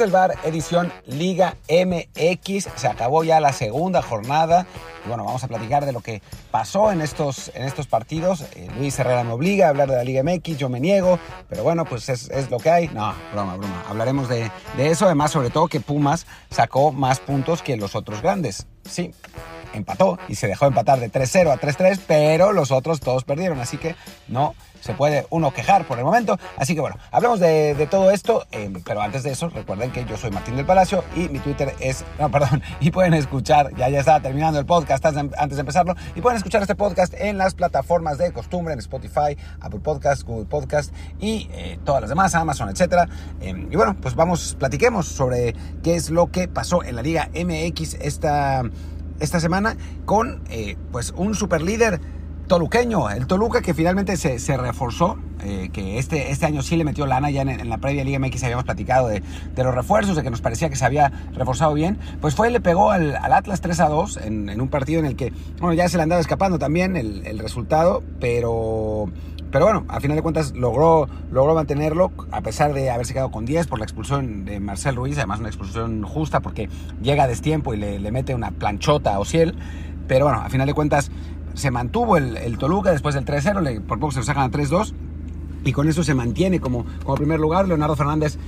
El bar, edición Liga MX. Se acabó ya la segunda jornada. Y bueno, vamos a platicar de lo que pasó en estos, en estos partidos. Eh, Luis Herrera me obliga a hablar de la Liga MX, yo me niego. Pero bueno, pues es, es lo que hay. No, broma, broma. Hablaremos de, de eso. Además, sobre todo que Pumas sacó más puntos que los otros grandes. Sí, empató y se dejó empatar de 3-0 a 3-3, pero los otros todos perdieron, así que no se puede uno quejar por el momento. Así que bueno, hablemos de, todo esto, eh, pero antes de eso, recuerden que yo soy Martín del Palacio y mi Twitter es, no, perdón, y pueden escuchar, ya ya está terminando el podcast antes de empezarlo, y pueden escuchar este podcast en las plataformas de costumbre, en Spotify, Apple Podcast, Google Podcast y eh, todas las demás, Amazon, etc. Eh, y bueno, pues vamos, platiquemos sobre qué es lo que pasó en la Liga MX esta esta semana con eh, pues un super líder toluqueño, el Toluca que finalmente se, reforzó, eh, que este, este año sí le metió lana, ya en, la previa Liga MX habíamos platicado de, los refuerzos, de que nos parecía que se había reforzado bien, pues fue y le pegó al, Atlas 3 a 2 en, un partido en el que, bueno, ya se le andaba escapando también el, el resultado, pero pero bueno, a final de cuentas logró, logró mantenerlo a pesar de haberse quedado con 10 por la expulsión de Marcel Ruiz, además una expulsión justa porque llega a destiempo y le, mete una planchota a Ociel. Pero bueno, a final de cuentas se mantuvo el, Toluca después del 3-0, por poco se lo sacan a 3-2 y con eso se mantiene como, como primer lugar. Leonardo Fernández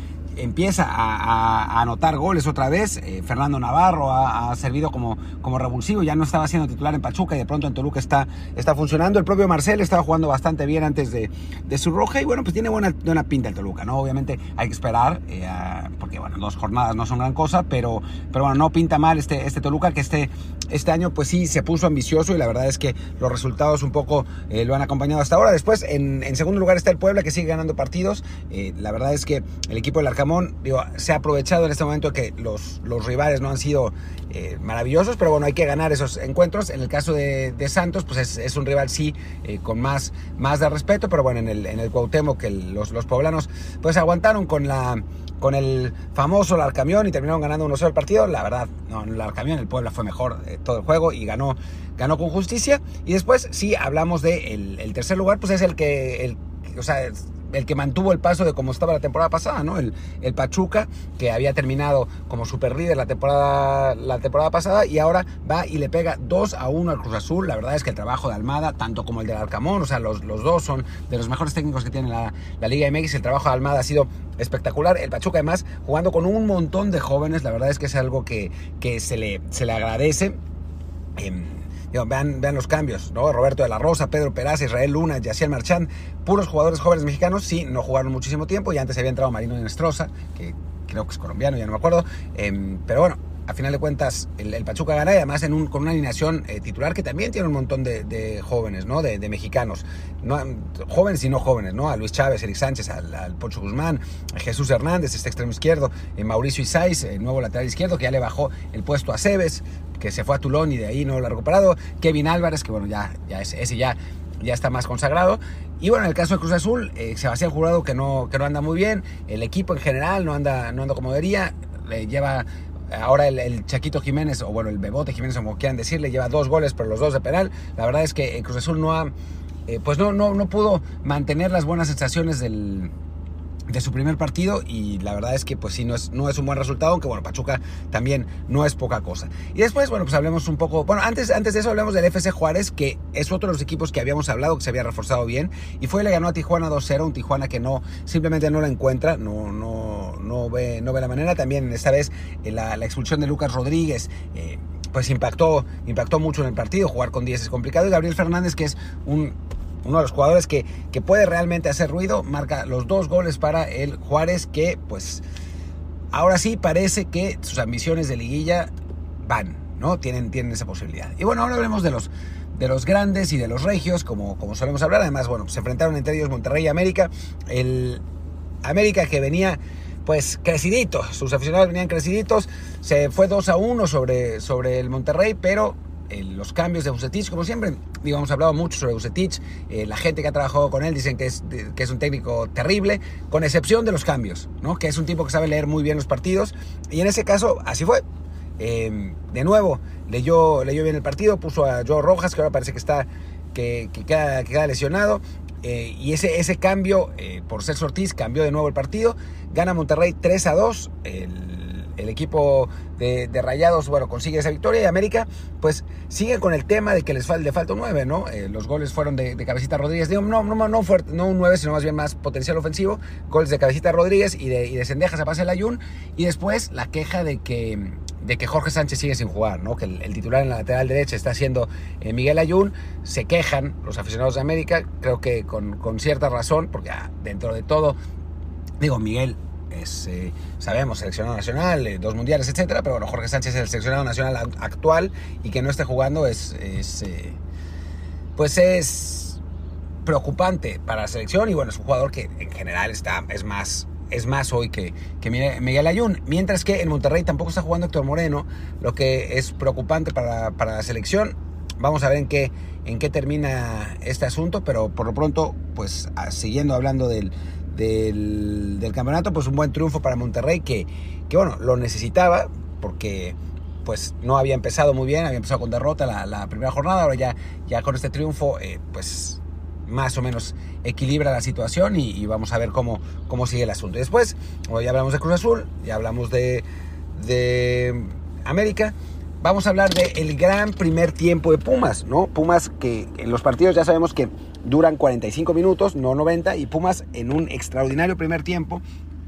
empieza a, anotar goles otra vez. Eh, Fernando Navarro ha, servido como, como revulsivo, ya no estaba siendo titular en Pachuca y de pronto en Toluca está, está funcionando. El propio Marcel estaba jugando bastante bien antes de, su roja y bueno, pues tiene buena, pinta el Toluca, ¿no? Obviamente hay que esperar, eh, porque bueno, dos jornadas no son gran cosa, pero, pero bueno, no pinta mal este, este Toluca que este, este año pues sí se puso ambicioso y la verdad es que los resultados un poco eh, lo han acompañado hasta ahora. Después, en, segundo lugar está el Puebla que sigue ganando partidos. la verdad es que el equipo del Arcamón se ha aprovechado en este momento que los, los rivales no han sido eh, maravillosos, pero bueno, hay que ganar esos encuentros. En el caso de, Santos, pues es, un rival sí eh, con más, más de respeto, pero bueno, en el, en el Cuauhtémoc que los, los poblanos pues aguantaron con la con el famoso Larcamión y terminaron ganando uno solo el partido. La verdad, no, el Larcamión, el Puebla fue mejor eh, todo el juego y ganó, ganó con justicia. Y después, sí, hablamos de el, tercer lugar, pues es el que, el, o sea, el que mantuvo el paso de como estaba la temporada pasada, ¿no? El, el Pachuca, que había terminado como super líder la temporada, la temporada pasada y ahora va y le pega 2 a 1 al Cruz Azul. La verdad es que el trabajo de Almada, tanto como el del Arcamón, o sea, los, los dos son de los mejores técnicos que tiene la, la, Liga MX. El trabajo de Almada ha sido espectacular. El Pachuca, además, jugando con un montón de jóvenes, la verdad es que es algo que, que se, le, se le agradece. Vean, vean los cambios, ¿no? Roberto de la Rosa, Pedro Peraza, Israel Luna, Yaciel Marchán, puros jugadores jóvenes mexicanos, sí, no jugaron muchísimo tiempo y antes había entrado Marino Nestroza, que creo que es colombiano, ya no me acuerdo, em, pero bueno, a final de cuentas el, Pachuca gana y además en un, con una alineación eh, titular que también tiene un montón de, jóvenes, ¿no? De, mexicanos, no, jóvenes y no jóvenes, ¿no? A Luis Chávez, Eric Sánchez, al, al Guzmán, Jesús Hernández, este extremo izquierdo, eh, Mauricio Isais, el nuevo lateral izquierdo que ya le bajó el puesto a Cebes, que se fue a Tulón y de ahí no lo ha recuperado, Kevin Álvarez, que bueno, ya, ya ese ya ya está más consagrado. Y bueno, en el caso de Cruz Azul, eh, Sebastián Jurado que no, que no anda muy bien, el equipo en general no anda, no anda como debería, le lleva Ahora el, Chaquito Jiménez, o bueno, el Bebote Jiménez, como quieran decirle, lleva dos goles, pero los dos de penal. La verdad es que Cruz Azul no ha, eh, pues no, no, no pudo mantener las buenas sensaciones del, de su primer partido y la verdad es que pues sí no es, no es un buen resultado, aunque bueno, Pachuca también no es poca cosa. Y después, bueno, pues hablemos un poco, bueno, antes, antes de eso hablemos del FC Juárez, que es otro de los equipos que habíamos hablado, que se había reforzado bien, y fue y le ganó a Tijuana 2-0, un Tijuana que no, simplemente no la encuentra, no, no, no, ve, no ve la manera, también esta vez eh, la, la expulsión de Lucas Rodríguez, eh, pues impactó, impactó mucho en el partido, jugar con 10 es complicado, y Gabriel Fernández, que es un uno de los jugadores que, puede realmente hacer ruido, marca los dos goles para el Juárez que pues ahora sí parece que sus ambiciones de liguilla van, ¿no? Tienen, tienen esa posibilidad. Y bueno, ahora hablemos de los, de los grandes y de los regios, como, como solemos hablar. Además, bueno, se enfrentaron entre ellos Monterrey y América. El América que venía pues crecidito, sus aficionados venían creciditos, se fue 2 a 1 sobre, sobre el Monterrey, pero los cambios de Bucetich, como siempre, digo, hemos hablado mucho sobre Bucetich, eh, la gente que ha trabajado con él dicen que es, que es un técnico terrible, con excepción de los cambios, ¿no? que es un tipo que sabe leer muy bien los partidos, y en ese caso así fue. Em, de nuevo, leyó, leyó bien el partido, puso a Joe Rojas, que ahora parece que está que, queda, lesionado. eh, y ese, ese cambio eh, por Celso Ortiz cambió de nuevo el partido. Gana Monterrey 3 a 2. El, equipo de, Rayados, bueno, consigue esa victoria y América, pues sigue con el tema de que les falta, le falta un 9, ¿no? Eh, los goles fueron de, Cabecita Rodríguez, no, no, no, no un 9, sino más bien más potencial ofensivo. Goles de Cabecita Rodríguez y de, y de Sendejas a pase el Ayun. Y después la queja de que de que Jorge Sánchez sigue sin jugar, ¿no? que el, titular en la lateral derecha está siendo eh, Miguel Ayun, se quejan los aficionados de América, creo que con, cierta razón, porque ah, dentro de todo, digo, Miguel es, eh, sabemos, seleccionado nacional, eh, dos mundiales, etcétera, pero bueno, Jorge Sánchez es el seleccionado nacional actual y que no esté jugando es, es pues es preocupante para la selección y bueno, es un jugador que en general está, es más es más hoy que, que Miguel Ayun. Mientras que en Monterrey tampoco está jugando Héctor Moreno, lo que es preocupante para, la selección. Vamos a ver en qué, en qué termina este asunto, pero por lo pronto, pues siguiendo hablando del, del, campeonato, pues un buen triunfo para Monterrey que, que, bueno, lo necesitaba porque pues no había empezado muy bien, había empezado con derrota la, primera jornada, ahora ya, ya con este triunfo, eh, pues más o menos equilibra la situación y, vamos a ver cómo, cómo sigue el asunto. Después, hoy hablamos de Cruz Azul, ya hablamos de, de América, vamos a hablar del gran primer tiempo de Pumas, ¿no? Pumas que en los partidos ya sabemos que duran 45 minutos, no 90, y Pumas en un extraordinario primer tiempo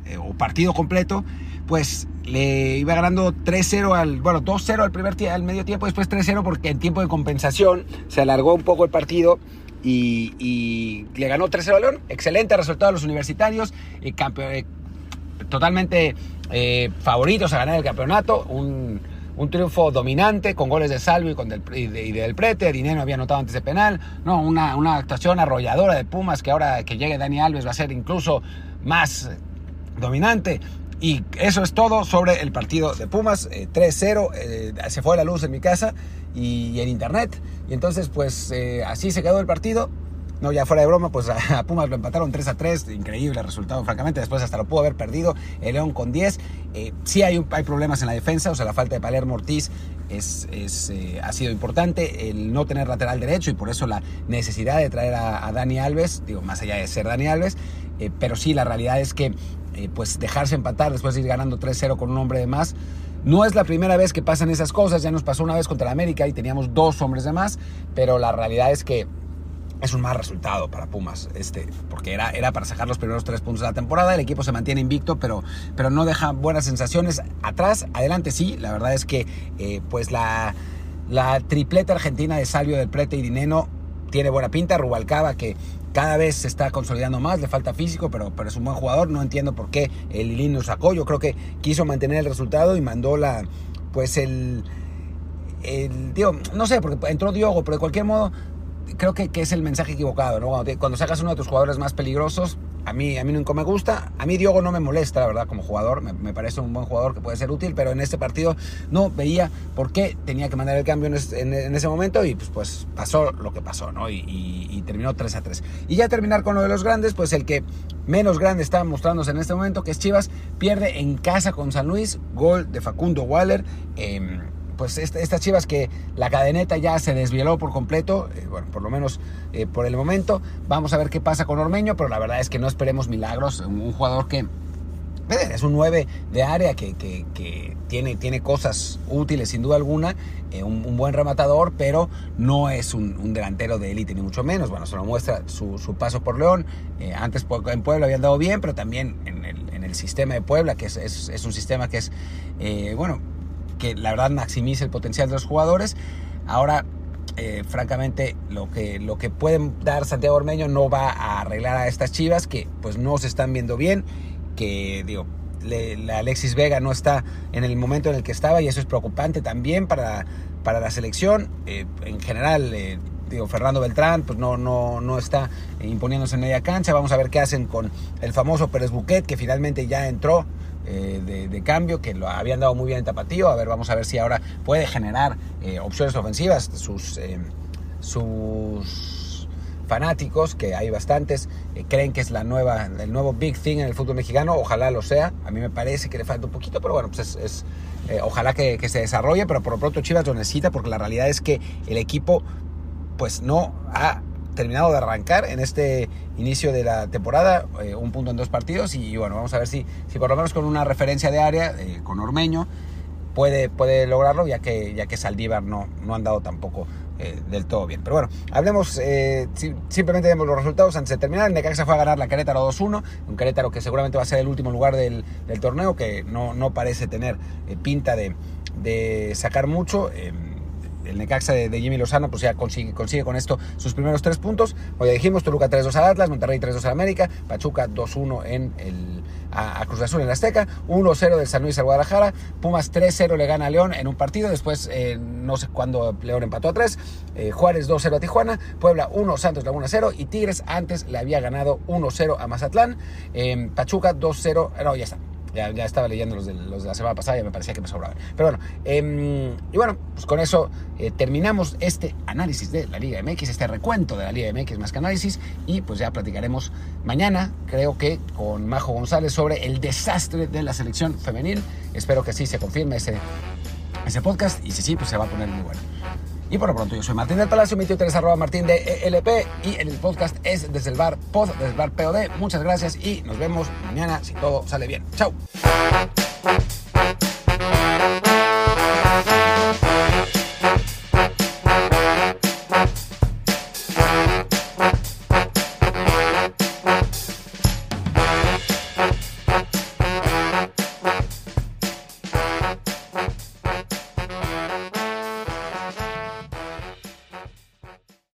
eh, o partido completo, pues le iba ganando 3-0 al, bueno, 2-0 al primer al medio tiempo, después 3-0 porque en tiempo de compensación se alargó un poco el partido y, le ganó 3-0 a León. Excelente resultado a los universitarios, eh, eh, totalmente eh, favoritos a ganar el campeonato. Un, triunfo dominante con goles de Salvo y, con del, y, del Prete. Dinero había anotado antes de penal. No, una, una actuación arrolladora de Pumas que ahora que llegue Dani Alves va a ser incluso más dominante. Y eso es todo sobre el partido de Pumas. 3-0. Eh, eh, se fue la luz en mi casa y, en internet. Y entonces, pues eh, así se quedó el partido. No, ya fuera de broma, pues a Pumas lo empataron 3 a 3. Increíble resultado, francamente. Después hasta lo pudo haber perdido. El León con 10. sí hay, hay problemas en la defensa. O sea, la falta de Palermo Ortiz es, es ha sido importante. El no tener lateral derecho y por eso la necesidad de traer a, Dani Alves. Digo, más allá de ser Dani Alves. pero sí, la realidad es que eh, pues dejarse empatar después de ir ganando 3-0 con un hombre de más. No es la primera vez que pasan esas cosas, ya nos pasó una vez contra el América y teníamos dos hombres de más, pero la realidad es que es un mal resultado para Pumas, este, porque era, era para sacar los primeros tres puntos de la temporada. El equipo se mantiene invicto, pero, pero no deja buenas sensaciones. Atrás, adelante sí, la verdad es que eh, pues la, la tripleta argentina de Salvio del Prete y Dineno tiene buena pinta. Rubalcaba, que cada vez se está consolidando más, le falta físico, pero, pero es un buen jugador. No entiendo por qué el Lilín lo sacó. Yo creo que quiso mantener el resultado y mandó la, pues el, el no sé, porque entró Diogo, pero de cualquier modo creo que, que es el mensaje equivocado, ¿no? Cuando, cuando sacas uno de tus jugadores más peligrosos, a mí, a mí nunca me gusta. A mí Diogo no me molesta, la verdad, como jugador. Me, parece un buen jugador que puede ser útil, pero en este partido no veía por qué tenía que mandar el cambio en, ese momento y pues, pues pasó lo que pasó, ¿no? Y, terminó 3 a 3. Y ya terminar con lo de los grandes, pues el que menos grande está mostrándose en este momento, que es Chivas, pierde en casa con San Luis, gol de Facundo Waller. Eh, pues estas chivas que la cadeneta ya se desvieló por completo, eh, bueno, por lo menos eh, por el momento. Vamos a ver qué pasa con Ormeño, pero la verdad es que no esperemos milagros. Un, jugador que eh, es un 9 de área que, tiene, tiene cosas útiles sin duda alguna, un, buen rematador, pero no es un, delantero de élite ni mucho menos. Bueno, se lo muestra su, paso por León. antes en Puebla había andado bien, pero también en el, sistema de Puebla, que es un sistema que es, bueno, que la verdad maximice el potencial de los jugadores. Ahora, eh, francamente, lo que, lo que pueden dar Santiago Ormeño no va a arreglar a estas chivas que pues no se están viendo bien, que digo, la Alexis Vega no está en el momento en el que estaba y eso es preocupante también para, para la selección. Eh, en general, eh, digo, Fernando Beltrán pues no, no, no está imponiéndose en media cancha. Vamos a ver qué hacen con el famoso Pérez Buquet, que finalmente ya entró eh, de, cambio que lo habían dado muy bien en Tapatío. A ver, vamos a ver si ahora puede generar eh, opciones ofensivas. Sus, eh, sus fanáticos, que hay bastantes, creen que es la nueva, el nuevo big thing en el fútbol mexicano. Ojalá lo sea. A mí me parece que le falta un poquito, pero bueno, pues es, ojalá que, que, se desarrolle. Pero por lo pronto Chivas lo necesita porque la realidad es que el equipo pues no ha terminado de arrancar en este inicio de la temporada, eh, un punto en dos partidos y, bueno, vamos a ver si, si por lo menos con una referencia de área, eh, con Ormeño, puede, puede lograrlo, ya que, ya que Saldívar no, no han dado tampoco eh, del todo bien. Pero bueno, hablemos, eh, simplemente vemos los resultados antes de terminar. El Necaxa fue a ganar la Querétaro 2-1, un Querétaro que seguramente va a ser el último lugar del, del torneo, que no, no parece tener eh, pinta de, de, sacar mucho el Necaxa de, Jimmy Lozano, pues ya consigue, consigue con esto sus primeros tres puntos. Hoy ya dijimos, Toluca 3-2 al Atlas, Monterrey 3-2 al América, Pachuca 2-1 en el, a, Cruz Azul en la Azteca, 1-0 del San Luis al Guadalajara, Pumas 3-0 le gana a León en un partido, después eh, no sé cuándo León empató a 3, eh, Juárez 2-0 a Tijuana, Puebla 1, Santos Laguna 0 y Tigres antes le había ganado 1-0 a Mazatlán, eh, Pachuca 2-0, no, ya está. Ya, ya, estaba leyendo los de, la semana pasada y me parecía que me sobraban. Pero bueno, eh, y bueno, pues con eso eh, terminamos este análisis de la Liga MX, este recuento de la Liga MX más que análisis. Y pues ya platicaremos mañana, creo que con Majo González, sobre el desastre de la selección femenil. Espero que sí se confirme ese, ese podcast y si sí, pues se va a poner muy bueno. Y por lo pronto, yo soy Martín del Palacio, mi Twitter es arroba martín de ELP y el podcast es desde el bar pod, desde el POD. Muchas gracias y nos vemos mañana si todo sale bien. Chao.